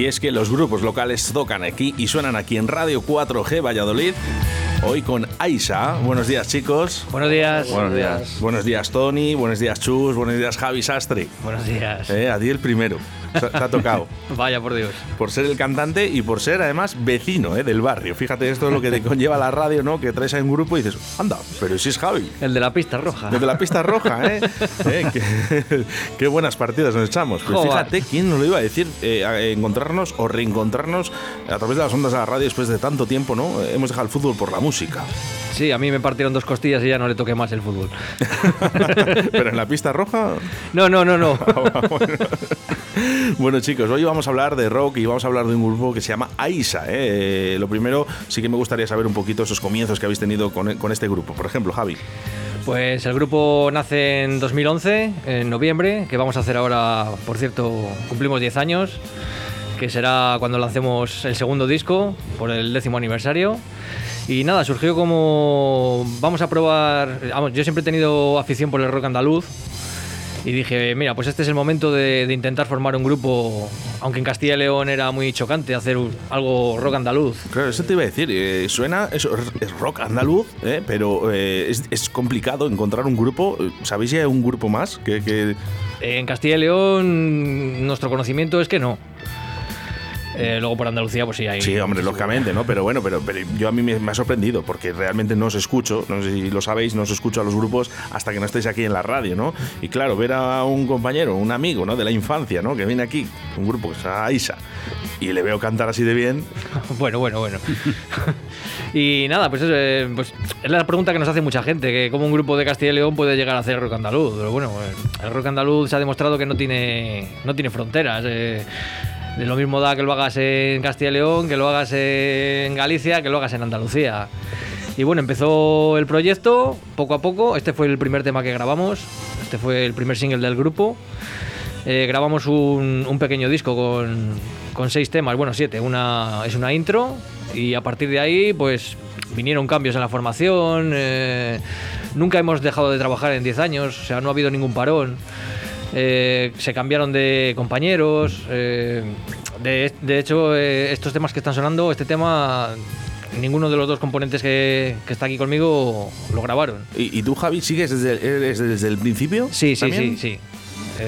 Y es que los grupos locales tocan aquí y suenan aquí en Radio 4G Valladolid. Hoy con Aisa. Buenos días, chicos. Buenos días. Buenos días. Buenos días, Tony. Buenos días, Chus. Buenos días, Javi Sastre. Buenos días. Eh, a ti el primero. Ha tocado. Vaya por Dios. Por ser el cantante y por ser además vecino eh, del barrio. Fíjate, esto es lo que te conlleva la radio, ¿no? Que traes a un grupo y dices, anda, pero si es Javi. El de la pista roja. Desde la pista roja, ¿eh? Eh, qué, qué buenas partidas nos echamos. Pues fíjate, ¿quién nos lo iba a decir? Eh, encontrarnos o reencontrarnos a través de las ondas de la radio después de tanto tiempo, ¿no? Hemos dejado el fútbol por la música. Sí, a mí me partieron dos costillas y ya no le toqué más el fútbol. Pero en la pista roja. No, no, no, no. Bueno, chicos, hoy vamos a hablar de rock y vamos a hablar de un grupo que se llama Aisa. ¿eh? Eh, lo primero, sí que me gustaría saber un poquito esos comienzos que habéis tenido con, este grupo. Por ejemplo, Javi. Pues el grupo nace en 2011, en noviembre, que vamos a hacer ahora, por cierto, cumplimos 10 años, que será cuando lancemos el segundo disco, por el décimo aniversario. Y nada, surgió como vamos a probar, yo siempre he tenido afición por el rock andaluz y dije, mira, pues este es el momento de, de intentar formar un grupo, aunque en Castilla y León era muy chocante hacer un- algo rock andaluz. Claro, eso te iba a decir. eh, suena, eso, es rock andaluz, ¿eh? pero eh, es, es complicado encontrar un grupo. eh, ¿Sabéis si hay un grupo más? Que, que- En Castilla y León, nuestro conocimiento es que no. Eh, luego por Andalucía, pues sí hay. Sí, hombre, lógicamente, ¿no? Pero bueno, pero, pero yo a mí me, me ha sorprendido porque realmente no os escucho, no sé si lo sabéis, no os escucho a los grupos hasta que no estéis aquí en la radio, ¿no? Y claro, ver a un compañero, un amigo, ¿no? De la infancia, ¿no? Que viene aquí, un grupo que se llama Isa, y le veo cantar así de bien, Bueno, bueno, bueno. y nada, pues, eso, eh, pues es la pregunta que nos hace mucha gente, que cómo un grupo de Castilla y León puede llegar a hacer rock andaluz. Pero bueno, eh, el rock andaluz se ha demostrado que no tiene, no tiene fronteras. eh. De lo mismo da que lo hagas en Castilla y León, que lo hagas en Galicia, que lo hagas en Andalucía. Y bueno, empezó el proyecto poco a poco. Este fue el primer tema que grabamos. Este fue el primer single del grupo. Eh, grabamos un, pequeño disco con, con seis temas, bueno, siete. Una es una intro y a partir de ahí, pues vinieron cambios en la formación. eh, nunca hemos dejado de trabajar en 10 años, o sea, no ha habido ningún parón. Eh, se cambiaron de compañeros. eh, de, de hecho, eh, estos temas que están sonando, este tema, ninguno de los dos componentes que, que está aquí conmigo lo grabaron. ¿Y, y tú, Javi, sigues desde, el principio? Sí, sí, también? sí, sí.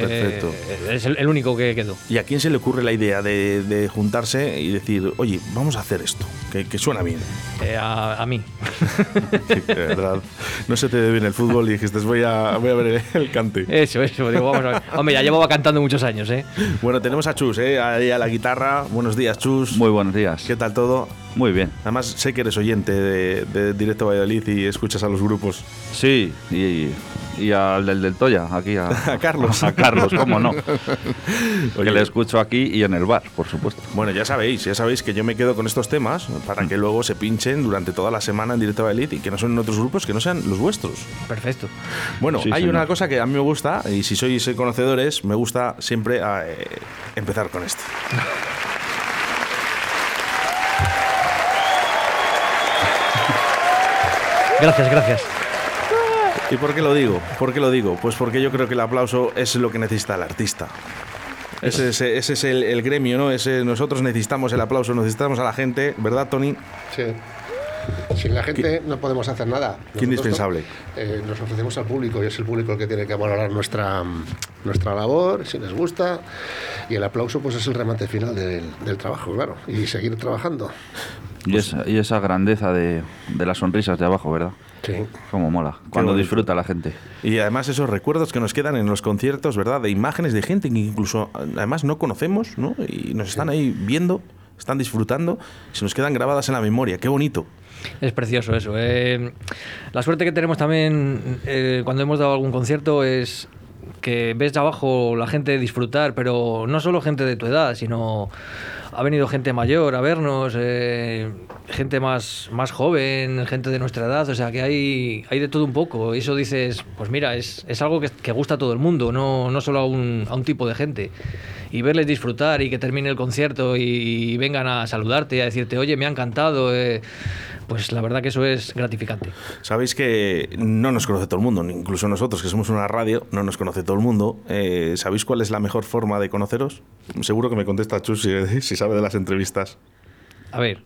Perfecto. Eh, es el, el único que quedó. ¿Y a quién se le ocurre la idea de, de juntarse y decir, oye, vamos a hacer esto, que, que suena bien? Eh, a, a mí. Sí, de verdad. No se te dé bien el fútbol y dijiste, voy a, voy a ver el cante. Eso, eso. Digo, vamos a ver. Hombre, ya llevaba cantando muchos años, ¿eh? Bueno, tenemos a Chus, ¿eh? Ahí a la guitarra. Buenos días, Chus. Muy buenos días. ¿Qué tal todo? Muy bien. Además, sé que eres oyente de, de Directo Valladolid y escuchas a los grupos. Sí, y, y al del del Toya, aquí a, A Carlos. A Carlos, cómo no. Oye. que le escucho aquí y en el bar, por supuesto. Bueno, ya sabéis, ya sabéis que yo me quedo con estos temas para que luego se pinchen durante toda la semana en Directo Valladolid y que no son en otros grupos que no sean los vuestros. Perfecto. Bueno, Sí, hay señor. una cosa que a mí me gusta, y si sois conocedores, me gusta siempre eh, empezar con esto. Gracias, gracias. ¿Y por qué lo digo? ¿Por qué lo digo? Pues porque yo creo que el aplauso es lo que necesita el artista. Ese, es- ese es el, el gremio, ¿no? Ese, nosotros necesitamos el aplauso, necesitamos a la gente, ¿verdad, Tony? Sí. Sin la gente no podemos hacer nada. Qué indispensable. eh, nos ofrecemos al público y es el público el que tiene que valorar nuestra, nuestra labor, si les gusta. Y el aplauso pues es el remate final del, del trabajo, claro. Y seguir trabajando. Y esa, y esa grandeza de, de las sonrisas de abajo, ¿verdad? Sí. Cómo mola. Cuando disfruta la gente. Y además esos recuerdos que nos quedan en los conciertos, ¿verdad? De imágenes de gente que incluso además no conocemos, ¿no? Y nos están ahí viendo, están disfrutando, y se nos quedan grabadas en la memoria. Qué bonito. Es precioso eso. eh. la suerte que tenemos también eh, cuando hemos dado algún concierto es que ves abajo la gente disfrutar, pero no solo gente de tu edad, sino ha venido gente mayor a vernos, eh, gente más, más joven, gente de nuestra edad, o sea que hay, hay de todo un poco. Y eso dices, pues mira, es, es algo que, que gusta a todo el mundo, no, no solo a un, a un tipo de gente. Y verles disfrutar y que termine el concierto y, y vengan a saludarte a decirte, oye, me ha encantado. eh, pues la verdad que eso es gratificante. Sabéis que no nos conoce todo el mundo, incluso nosotros que somos una radio, no nos conoce todo el mundo. Eh, ¿Sabéis cuál es la mejor forma de conoceros? Seguro que me contesta Chus si, si sabe de las entrevistas. A ver.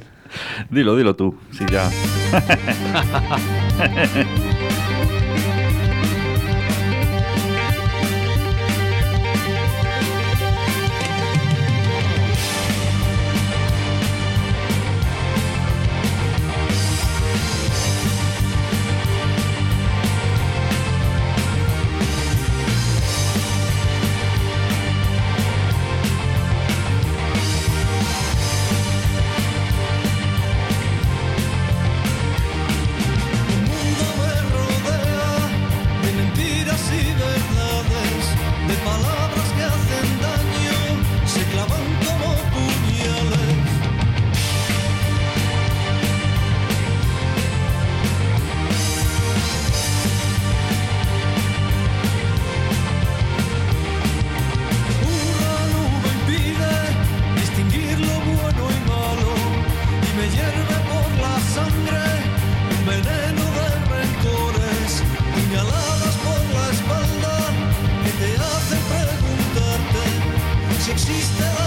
dilo, dilo tú. Sí, ya. she's the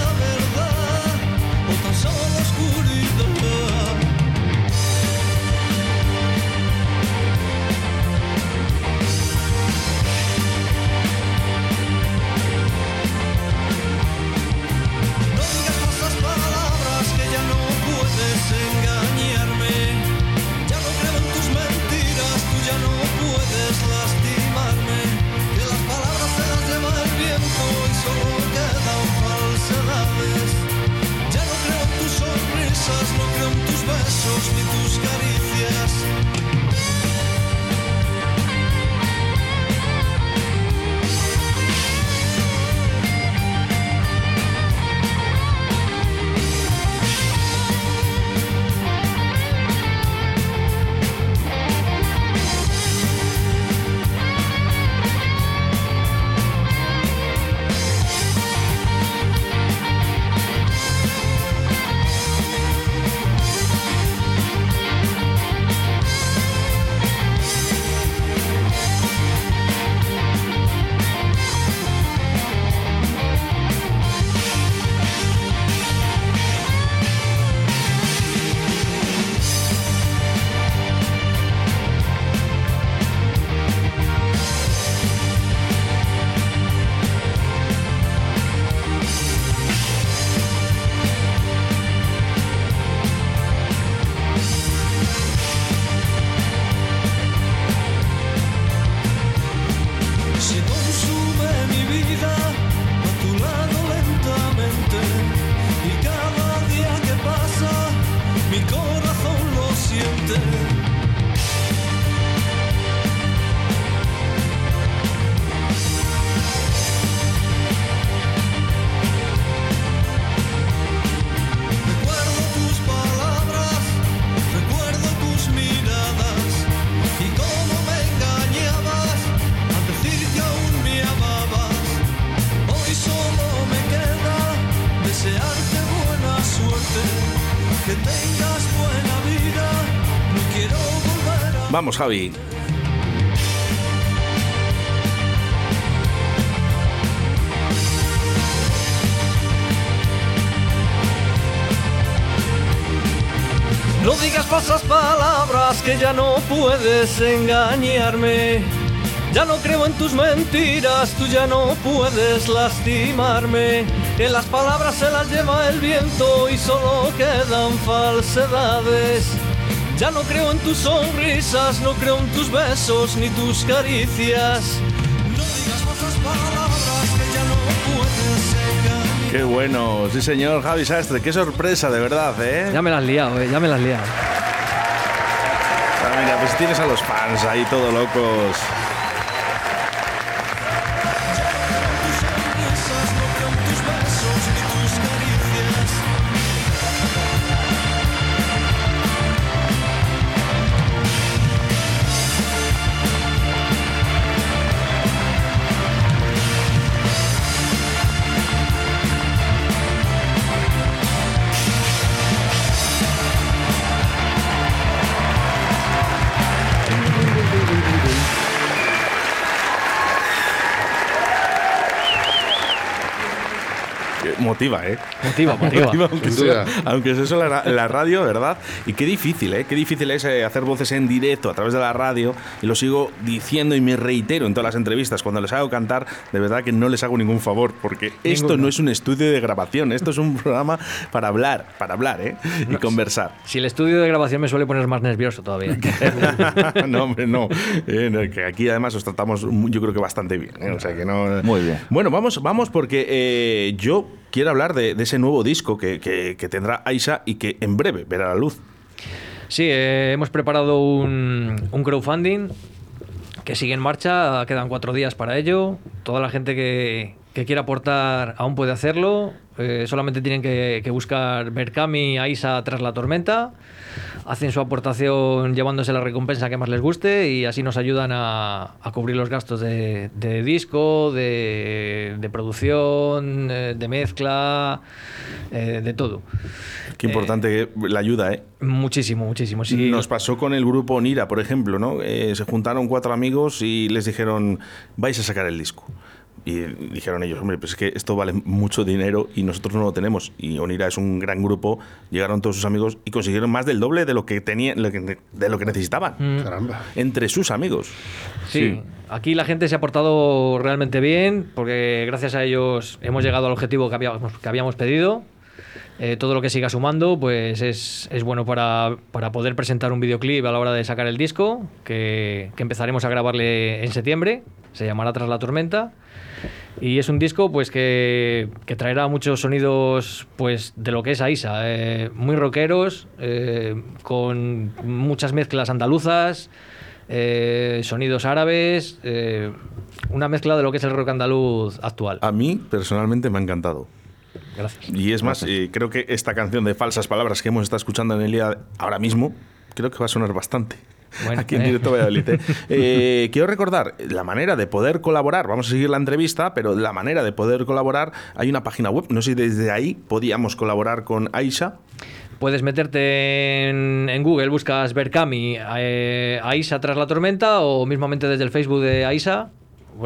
Vamos, Javi. No digas falsas palabras que ya no puedes engañarme. Ya no creo en tus mentiras, tú ya no puedes lastimarme. En las palabras se las lleva el viento y solo quedan falsedades. Ya no creo en tus sonrisas, no creo en tus besos ni tus caricias. No digas otras palabras que ya no puedes. Qué bueno, sí señor Javi Sastre, qué sorpresa de verdad, ¿eh? Ya me las has liado, eh, ya me las has liado. Ah, mira, pues tienes a los fans ahí todo locos. Motiva, ¿eh? Motiva, motiva. aunque, sea, aunque sea solo la, la radio, ¿verdad? Y qué difícil, ¿eh? Qué difícil es eh, hacer voces en directo a través de la radio. Y lo sigo diciendo y me reitero en todas las entrevistas. Cuando les hago cantar, de verdad que no les hago ningún favor. Porque esto no es un estudio de grabación. Esto es un programa para hablar, para hablar, ¿eh? Y conversar. Si el estudio de grabación me suele poner más nervioso todavía. no, hombre, no. Eh, no, que aquí además os tratamos, yo creo que bastante bien. ¿eh? O sea que no. Muy bien. Bueno, vamos, vamos porque eh, yo quiero hablar de, ese nuevo disco que, tendrá Aisha y que en breve verá la luz. Sí, eh, hemos preparado un crowdfunding que sigue en marcha, quedan cuatro días para ello. Toda la gente que, que quiera aportar aún puede hacerlo. Eh, solamente tienen que, que buscar Berkami Aisa tras la tormenta. Hacen su aportación llevándose la recompensa que más les guste y así nos ayudan a, a cubrir los gastos de, de disco, de, de producción, eh, de mezcla, eh, de todo. Qué importante la ayuda, ¿eh? Muchísimo, muchísimo. Sí, Nos pasó con el grupo Nira, por ejemplo, ¿no? Se juntaron cuatro amigos y les dijeron, vais a sacar el disco. Y dijeron ellos, hombre, pues es que esto vale mucho dinero y nosotros no lo tenemos. Y Onira es un gran grupo, llegaron todos sus amigos y consiguieron más del doble de lo que tenían, de lo que necesitaban. Caramba. Entre sus amigos. Sí. Sí. aquí la gente se ha portado realmente bien porque gracias a ellos hemos llegado al objetivo que habíamos, que habíamos pedido. Eh, todo lo que siga sumando pues es, es bueno para, para poder presentar un videoclip a la hora de sacar el disco que, empezaremos a grabarle en septiembre. Se llamará Tras la Tormenta. Y es un disco pues que, que traerá muchos sonidos pues de lo que es Aisa, eh, muy rockeros, eh, con muchas mezclas andaluzas, sonidos árabes, una mezcla de lo que es el rock andaluz actual. A mí, personalmente, me ha encantado. Gracias. Y es más, eh, creo que esta canción de falsas palabras que hemos estado escuchando en el día ahora mismo, creo que va a sonar bastante. Bueno, Aquí en eh. directo Valladolid. ¿eh? Eh, quiero recordar la manera de poder colaborar. Vamos a seguir la entrevista, pero la manera de poder colaborar, hay una página web. No sé si desde ahí podíamos colaborar con Aisha. Puedes meterte en, en Google, buscas Berkami, Aisa tras la tormenta o mismamente desde el Facebook de Aisa,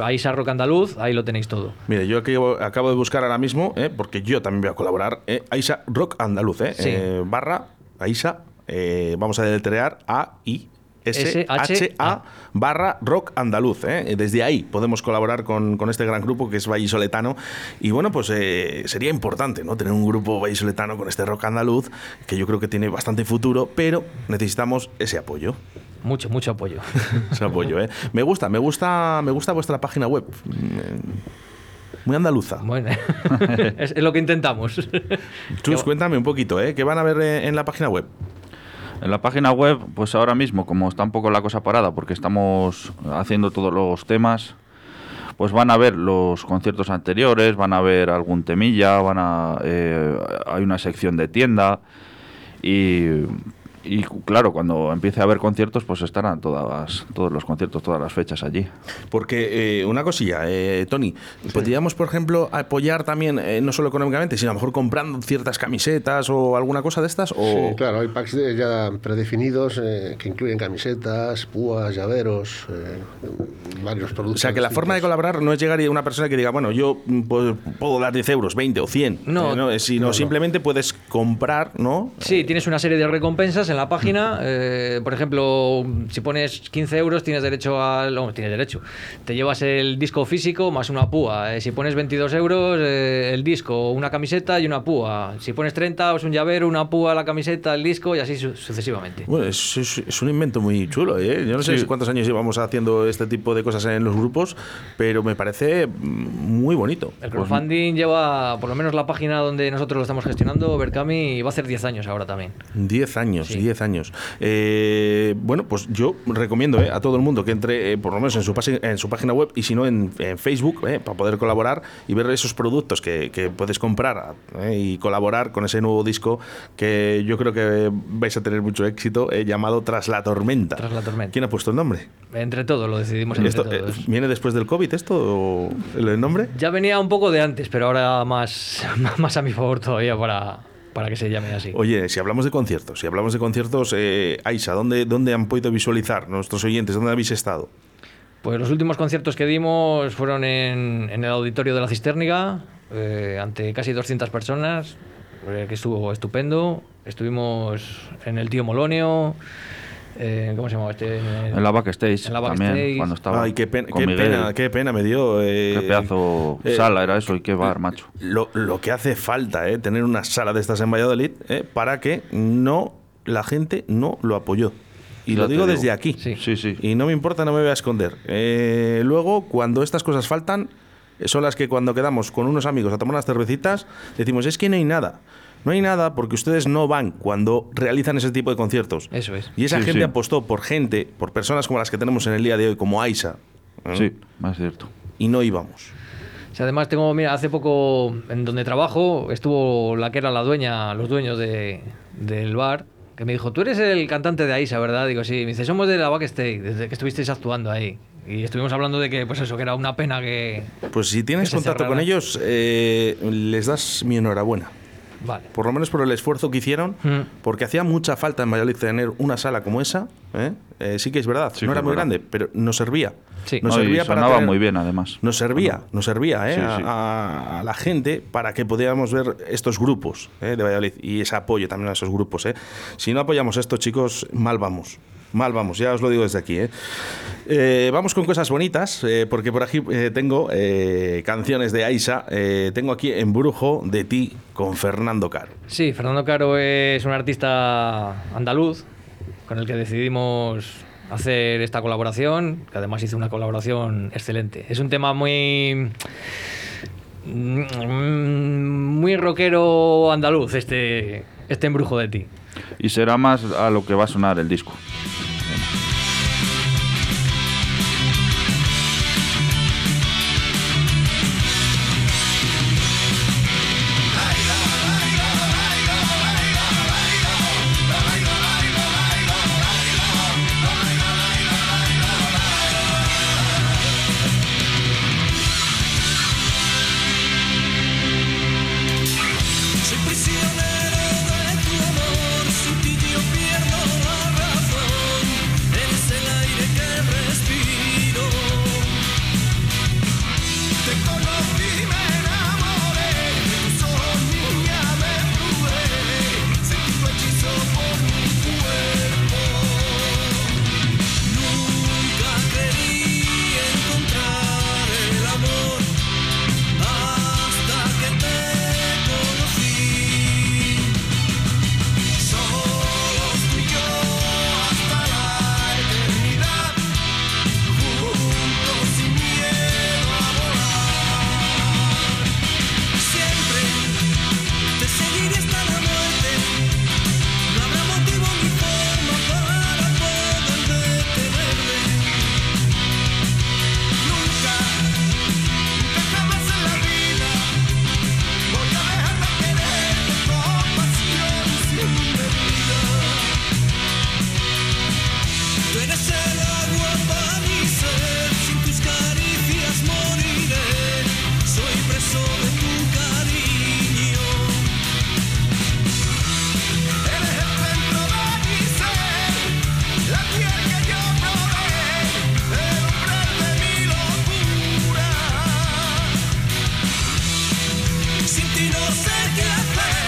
Aisa Rock Andaluz, ahí lo tenéis todo. Mire, yo aquí acabo de buscar ahora mismo, ¿eh? porque yo también voy a colaborar, ¿eh? Aisha Rock Andaluz, ¿eh? Sí. Eh, barra Aisha, eh, vamos a deletrear A-I. S-H-A S-H-A. barra rock andaluz. ¿eh? Desde ahí podemos colaborar con, con este gran grupo que es vallisoletano. Y bueno, pues eh, sería importante ¿no? tener un grupo vallisoletano con este rock andaluz, que yo creo que tiene bastante futuro, pero necesitamos ese apoyo. Mucho, mucho apoyo. Ese apoyo, ¿eh? Me gusta, me gusta, me gusta vuestra página web. Muy andaluza. Bueno, es, es lo que intentamos. Chus, cuéntame un poquito, ¿eh? ¿Qué van a ver en la página web? En la página web, pues ahora mismo, como está un poco la cosa parada, porque estamos haciendo todos los temas, pues van a ver los conciertos anteriores, van a ver algún temilla, van a eh, hay una sección de tienda y, y, claro, cuando empiece a haber conciertos, pues estarán todas todos los conciertos, todas las fechas allí. Porque eh, una cosilla, eh, Tony, podríamos, por ejemplo, apoyar también, eh, no solo económicamente, sino a lo mejor comprando ciertas camisetas o alguna cosa de estas. O... Sí, claro, hay packs de- ya predefinidos eh, que incluyen camisetas, púas, llaveros, eh, varios productos. O sea, que la forma de colaborar no es llegar y una persona que diga, bueno, yo mm, pues, puedo dar 10 euros, 20 o 100. No. eh, Sino simplemente puedes comprar, ¿no? Sí, tienes una serie de recompensas en la página. eh, por ejemplo, si pones 15 euros, tienes derecho al. No, tienes derecho. Te llevas el disco físico más una púa. Eh, si pones 22 euros, eh, el disco, una camiseta y una púa. Si pones 30, es un llavero, una púa, la camiseta, el disco y así su- sucesivamente. Bueno, es, es- es un invento muy chulo, ¿eh? Yo no sé Sí. cuántos años llevamos haciendo este tipo de cosas en los grupos, pero me parece muy bonito. El crowdfunding lleva, por lo menos la página donde nosotros lo estamos gestionando, Berkami, va a hacer 10 años ahora también. 10 años, Sí. 10 años. Eh, bueno, pues yo recomiendo eh, a todo el mundo que entre, eh, por lo menos en su, pasi- en su página web y si no en, en Facebook, para poder colaborar y ver esos productos que, que puedes comprar y colaborar con ese nuevo disco que yo creo que vais a tener mucho éxito, llamado Tras la Tormenta. Tras la Tormenta. ¿Quién ha puesto el nombre? Entre todos, lo decidimos entre Esto, todos. ¿Viene después del COVID esto o el nombre? Ya venía un poco de antes, pero ahora más, más a mi favor todavía para, para que se llame así. Oye, si hablamos de conciertos, si hablamos de conciertos, eh, Aisa, ¿dónde, ¿dónde han podido visualizar nuestros oyentes? ¿Dónde habéis estado? Pues los últimos conciertos que dimos fueron en, en el auditorio de la Cisterniga, eh, ante casi 200 personas, eh, que estuvo estupendo. Estuvimos en el Tío Molonio. Eh, ¿Cómo se llamaba este? En la backstage, En la también, backstage. cuando estaba Ay, qué pena, con qué Miguel. pena, qué pena me dio. eh, Qué pedazo eh, sala era eso y qué bar, macho. Lo, lo que hace falta, eh, tener una sala de estas en Valladolid, eh, para que no la gente no lo apoyó. Y Ya lo digo digo. desde aquí. Sí. Sí, sí. Y no me importa, no me voy a esconder. Eh, luego, cuando estas cosas faltan, eh, son las que cuando quedamos con unos amigos a tomar unas cervecitas, decimos, es que no hay nada. No hay nada porque ustedes no van cuando realizan ese tipo de conciertos. Eso es. Y esa Sí, gente sí. apostó por gente, por personas como las que tenemos en el día de hoy, como Aisa. ¿eh? Sí, más cierto. Y no íbamos. O sea, además tengo, mira, hace poco en donde trabajo estuvo la que era la dueña, los dueños de, del bar, que me dijo, tú eres el cantante de Aisa, ¿verdad? Digo, sí. Me dice, somos de la backstage, desde que estuvisteis actuando ahí. Y estuvimos hablando de que, pues eso, que era una pena que... Pues si tienes contacto con cerrara. ellos, eh, les das mi enhorabuena. Vale. Por lo menos por el esfuerzo que hicieron, Mm. porque hacía mucha falta en Valladolid tener una sala como esa. ¿eh? Eh, sí que es verdad, Sí no era muy verdad. grande, pero nos servía. Sí. Nos No, y servía para sonaba tener- muy bien, además. Nos servía, nos servía ¿eh? Sí, a- sí. A, a la gente para que pudiéramos ver estos grupos ¿eh? de Valladolid y ese apoyo también a esos grupos. ¿eh? Si no apoyamos esto, chicos, mal vamos. Mal vamos, ya os lo digo desde aquí. ¿eh? Eh, vamos con cosas bonitas, eh, porque por aquí eh, tengo eh, canciones de Aisa. eh, tengo aquí Embrujo de ti con Fernando Caro. Sí, Fernando Caro es un artista andaluz con el que decidimos hacer esta colaboración, que además hizo una colaboración excelente. Es un tema muy mm, muy rockero andaluz este este embrujo de ti. Y será más a lo que va a sonar el disco. Sin ti no sé qué hacer,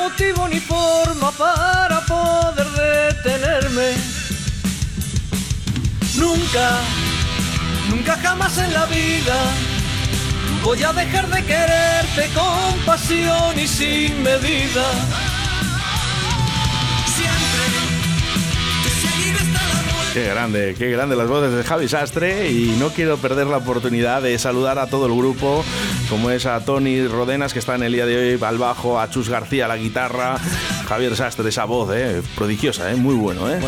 motivo ni forma para poder detenerme. Nunca, nunca jamás en la vida voy a dejar de quererte con pasión y sin medida. Qué grande, qué grande las voces de Javi Sastre y no quiero perder la oportunidad de saludar a todo el grupo, como es a Tony Rodenas que está en el día de hoy al bajo, a Chus García a la guitarra, Javier Sastre esa voz, eh, prodigiosa, eh, muy bueno, eh.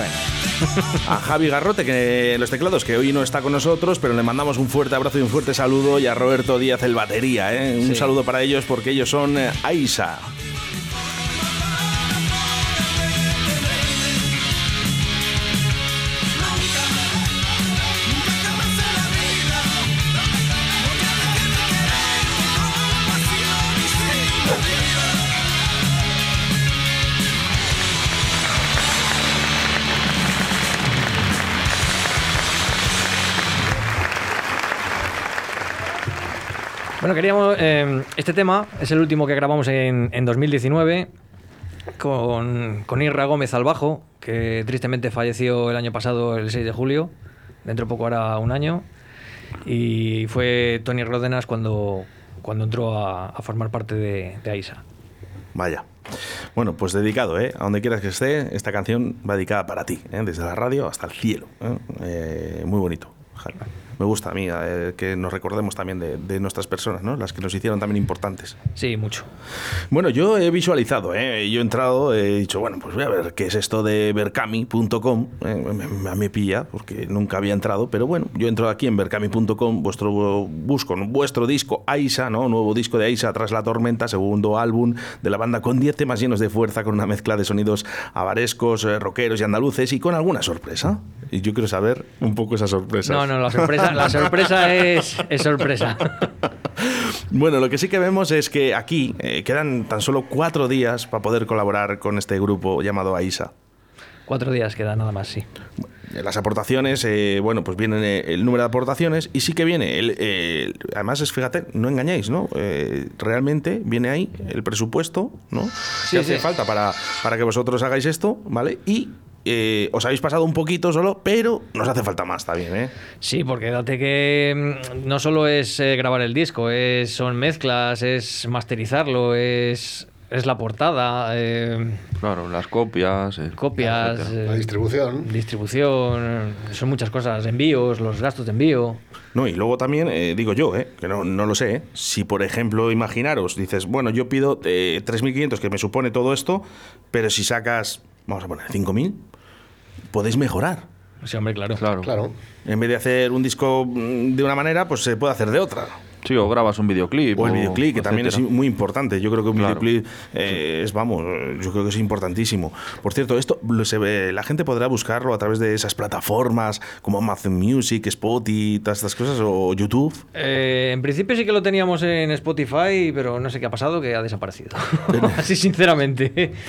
A Javi Garrote que los teclados que hoy no está con nosotros, pero le mandamos un fuerte abrazo y un fuerte saludo y a Roberto Díaz el batería, eh. Un Sí. saludo para ellos porque ellos son eh, Aisa. Bueno, queríamos. eh, este tema es el último que grabamos en, en 2019 con, con Irra Gómez al bajo, que tristemente falleció el año pasado, el 6 de julio. Dentro de poco hará un año. Y fue Tony Ródenas cuando, cuando entró a, a formar parte de, de AISA. Vaya. Bueno, pues dedicado, ¿eh? A donde quieras que esté, esta canción va dedicada para ti, ¿eh? desde la radio hasta el cielo. ¿eh? Eh, muy bonito. Jaime. Me gusta a mí eh, que nos recordemos también de, de nuestras personas, ¿no? Las que nos hicieron también importantes. Sí, mucho. Bueno, yo he visualizado, ¿eh? yo he entrado, he dicho, bueno, pues voy a ver qué es esto de berkami.com. ¿eh? Me, me- pilla porque nunca había entrado, pero bueno, yo entro aquí en berkami.com, vuestro busco vuestro disco Aisa, ¿no? Nuevo disco de Aisa tras la tormenta, segundo álbum de la banda con 10 temas llenos de fuerza, con una mezcla de sonidos avarescos, eh, rockeros y andaluces y con alguna sorpresa. Y yo quiero saber un poco esa sorpresa. No, no, la sorpresa, la sorpresa es, es sorpresa. Bueno, lo que sí que vemos es que aquí eh, quedan tan solo cuatro días para poder colaborar con este grupo llamado AISA. Cuatro días queda nada más, sí. Las aportaciones, eh, bueno, pues viene eh, el número de aportaciones y sí que viene, el, el- además es, fíjate, no engañáis, ¿no? Eh, realmente viene ahí el presupuesto, ¿no? Sí, que hace falta para, para que vosotros hagáis esto, ¿vale? Y eh, os habéis pasado un poquito solo, pero nos hace falta más también, ¿eh? Sí, porque date que mm, no solo es eh, grabar el disco, es, son mezclas, es masterizarlo, es, es la portada, eh, Claro, las copias. eh, copias, eh, La distribución. distribución, son muchas cosas, envíos, los gastos de envío. No, y luego también, eh, digo yo, eh, que no, no lo sé, eh, si por ejemplo, imaginaros, dices, bueno, yo pido eh, 3.500 que me supone todo esto, pero si sacas, vamos a poner 5.000, podéis mejorar. Sí, hombre, claro. Claro. Claro. En vez de hacer un disco mm, de una manera, pues se puede hacer de otra. Sí, o grabas un videoclip. O el videoclip, que también es muy importante. Yo creo que un Claro. videoclip eh, es, vamos, yo creo que es importantísimo. Por cierto, esto lo se ve- la gente podrá buscarlo a través de esas plataformas como Amazon Music, Spotify, todas estas cosas, o YouTube. Eh, en principio sí que lo teníamos en Spotify, pero no sé qué ha pasado, que ha desaparecido. Así sinceramente.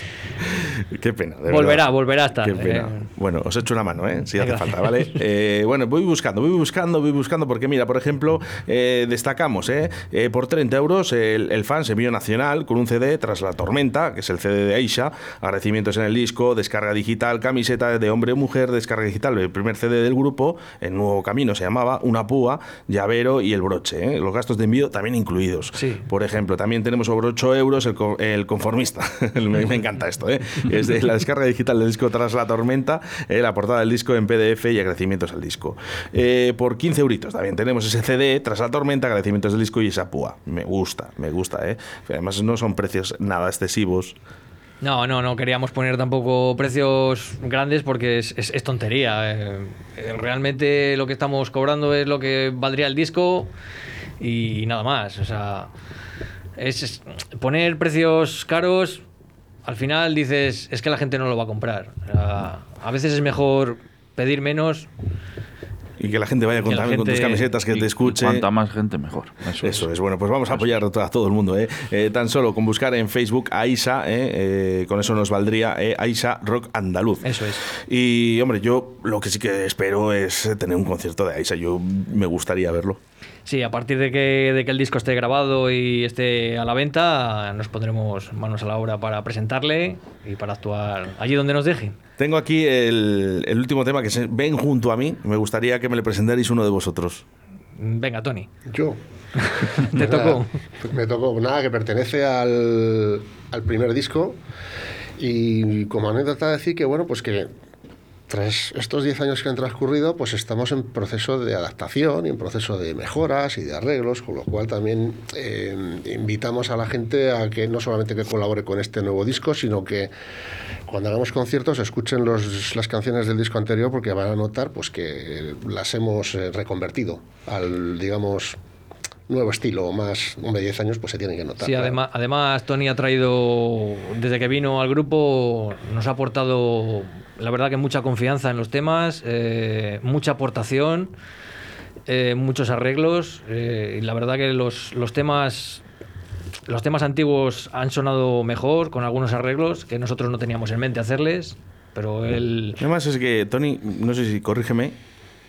Qué pena. de Volverá, verdad. volverá a estar, Qué pena. eh. Bueno, os echo una mano, ¿eh? si hace falta, ¿vale? Eh, bueno, voy buscando, voy buscando, voy buscando, porque mira, por ejemplo, eh, destacamos, ¿eh? Eh, por 30 euros el, el fan se envío nacional con un CD tras la tormenta, que es el CD de Aisha, agradecimientos en el disco, descarga digital, camiseta de hombre o mujer, descarga digital, el primer CD del grupo, el nuevo camino se llamaba, una púa, llavero y el broche, ¿eh? los gastos de envío también incluidos. Sí. Por ejemplo, también tenemos sobre 8 euros el, el conformista. me, me encanta esto, ¿eh? Es de la descarga digital del disco Tras la Tormenta, eh, la portada del disco en PDF y agradecimientos al disco. Eh, por 15 euritos también tenemos ese CD Tras la Tormenta, agradecimientos del disco y esa púa. Me gusta, me gusta, ¿eh? Además no son precios nada excesivos. No, no, no queríamos poner tampoco precios grandes porque es, es- tontería. Realmente lo que estamos cobrando es lo que valdría el disco y nada más. O sea, es- poner precios caros, al final dices, es que la gente no lo va a comprar. A veces es mejor pedir menos. Y que la gente vaya con, también con tus gente- camisetas, que Y- te escuche. Cuanta más gente, mejor. Eso, Eso es, bueno, pues vamos a apoyar a todo el mundo, ¿eh? Eh, tan solo con buscar en Facebook Aisa, ¿eh? Eh, con eso nos valdría ¿eh? Aisa Rock Andaluz. Eso es. Y, hombre, yo lo que sí que espero es tener un concierto de Aisa, yo me gustaría verlo. Sí, a partir de que, de que el disco esté grabado y esté a la venta, nos pondremos manos a la obra para presentarle y para actuar allí donde nos dejen. Tengo aquí el, el último tema que es Ven junto a mí. Me gustaría que me le presentarais uno de vosotros. Venga, Tony, Yo. te tocó. nada, pues me tocó, nada, que pertenece al, al primer disco. Y como anécdota decir que, bueno, pues que tras estos 10 años que han transcurrido, pues estamos en proceso de adaptación y en proceso de mejoras y de arreglos, con lo cual también eh, invitamos a la gente a que no solamente que colabore con este nuevo disco, sino que cuando hagamos conciertos escuchen los, las canciones del disco anterior porque van a notar pues que las hemos eh, reconvertido al, digamos, nuevo estilo, más, hombre, 10 años, pues se tienen que notar. Sí, claro. además, además Tony ha traído, desde que vino al grupo, nos ha aportado, la verdad que mucha confianza en los temas, eh, mucha aportación, eh, muchos arreglos, eh, y la verdad que los, los temas... Los temas antiguos han sonado mejor con algunos arreglos que nosotros no teníamos en mente hacerles, pero él Además es que Tony, no sé si corrígeme,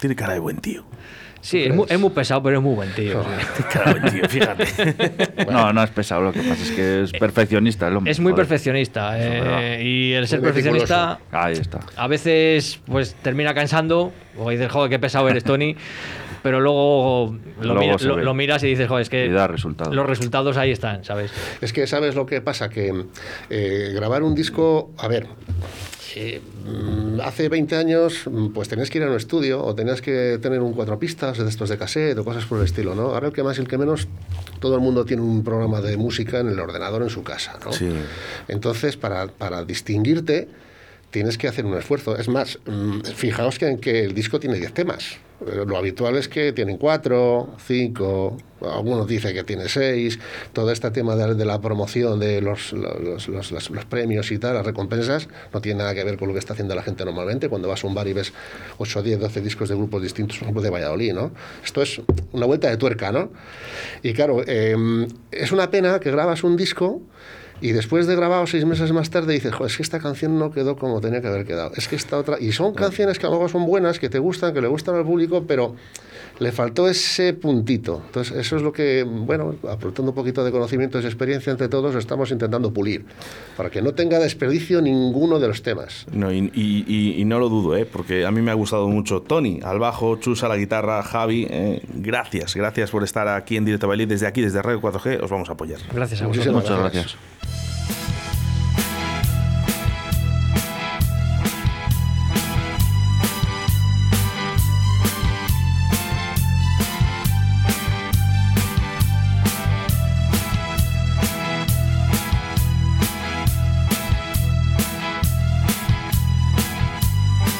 tiene cara de buen tío. Sí, es muy, es muy pesado, pero es muy buen tío. buen tío, fíjate. No, no es pesado, lo que pasa es que es perfeccionista el hombre. Es muy joder. perfeccionista eh, y el ser Muy perfeccionista Ahí está. a veces pues termina cansando o dices, joder, qué pesado eres, Tony. Pero luego lo, Luego mira- se lo- ve. lo miras y dices, joder, es que Y da resultados. los resultados ahí están, ¿sabes? Es que, ¿sabes lo que pasa? Que eh, grabar un disco, a ver, eh, mm, hace 20 años, mm, pues tenías que ir a un estudio o tenías que tener un cuatro pistas de estos de cassette o cosas por el estilo, ¿no? Ahora el que más y el que menos, todo el mundo tiene un programa de música en el ordenador en su casa, ¿no? Sí. Entonces, para, para distinguirte, tienes que hacer un esfuerzo. Es más, mm, fijaos que, que el disco tiene 10 temas. Eh, Lo habitual es que tienen 4, 5, algunos dicen que tiene 6. Todo este tema de, de la promoción de los, los, los- los- premios y tal, las recompensas, no tiene nada que ver con lo que está haciendo la gente normalmente cuando vas a un bar y ves 8, 10, 12 discos de grupos distintos, por ejemplo, de Valladolid, ¿no? Esto es una vuelta de tuerca, ¿no? Y claro, eh, es una pena que grabas un disco y después de grabado seis meses más tarde dices, Joder, es que esta canción no quedó como tenía que haber quedado. Es que esta otra... Y son canciones que a lo mejor son buenas, que te gustan, que le gustan al público, pero le faltó ese puntito. Entonces, eso es lo que, bueno, aportando un poquito de conocimiento y experiencia entre todos, estamos intentando pulir, para que no tenga desperdicio ninguno de los temas. No, y, y- y- y no lo dudo, ¿eh? porque a mí me ha gustado mucho Tony al bajo, Chus a la guitarra, Javi. eh, gracias, gracias por estar aquí en Directo Bailí. Desde aquí, desde Radio 4G, os vamos a apoyar. Gracias a vosotros. Muchísimas Muchas gracias. gracias.